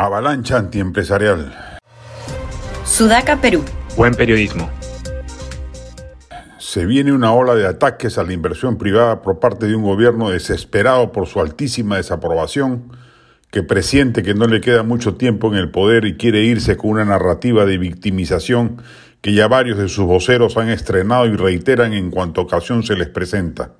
Avalancha antiempresarial. Sudaca, Perú. Buen periodismo. Se viene una ola de ataques a la inversión privada por parte de un gobierno desesperado por su altísima desaprobación, que presiente que no le queda mucho tiempo en el poder y quiere irse con una narrativa de victimización que ya varios de sus voceros han estrenado y reiteran en cuanto ocasión se les presenta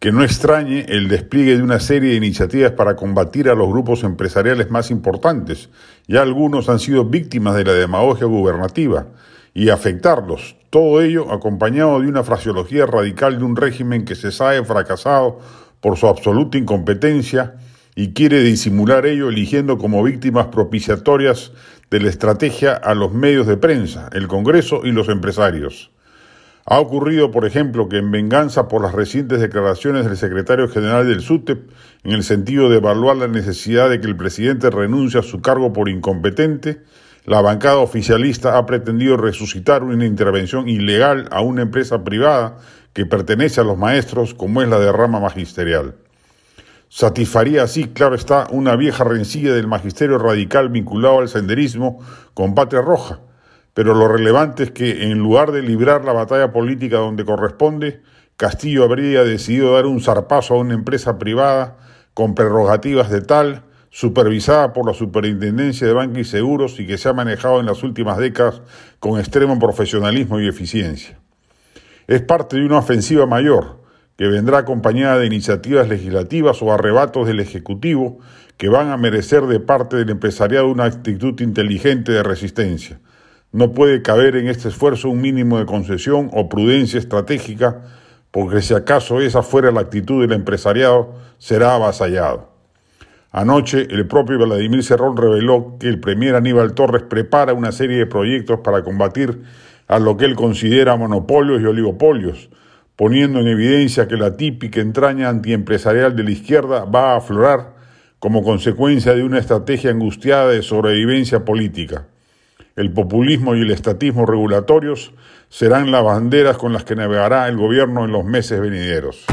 que no extrañe el despliegue de una serie de iniciativas para combatir a los grupos empresariales más importantes. Ya algunos han sido víctimas de la demagogia gubernativa y afectarlos. Todo ello acompañado de una fraseología radical de un régimen que se sabe fracasado por su absoluta incompetencia y quiere disimular ello eligiendo como víctimas propiciatorias de la estrategia a los medios de prensa, el Congreso y los empresarios. Ha ocurrido, por ejemplo, que en venganza por las recientes declaraciones del secretario general del SUTEP, en el sentido de evaluar la necesidad de que el presidente renuncie a su cargo por incompetente, la bancada oficialista ha pretendido resucitar una intervención ilegal a una empresa privada que pertenece a los maestros, como es la de rama magisterial. Satisfaría así, claro está, una vieja rencilla del magisterio radical vinculado al senderismo con Patria Roja, pero lo relevante es que en lugar de librar la batalla política donde corresponde, Castillo habría decidido dar un zarpazo a una empresa privada con prerrogativas de tal, supervisada por la Superintendencia de Banca y Seguros y que se ha manejado en las últimas décadas con extremo profesionalismo y eficiencia. Es parte de una ofensiva mayor, que vendrá acompañada de iniciativas legislativas o arrebatos del Ejecutivo que van a merecer de parte del empresariado una actitud inteligente de resistencia. No puede caber en este esfuerzo un mínimo de concesión o prudencia estratégica, porque si acaso esa fuera la actitud del empresariado, será avasallado. Anoche, el propio Vladimir Cerrón reveló que el premier Aníbal Torres prepara una serie de proyectos para combatir a lo que él considera monopolios y oligopolios, poniendo en evidencia que la típica entraña antiempresarial de la izquierda va a aflorar como consecuencia de una estrategia angustiada de sobrevivencia política. El populismo y el estatismo regulatorios serán las banderas con las que navegará el gobierno en los meses venideros.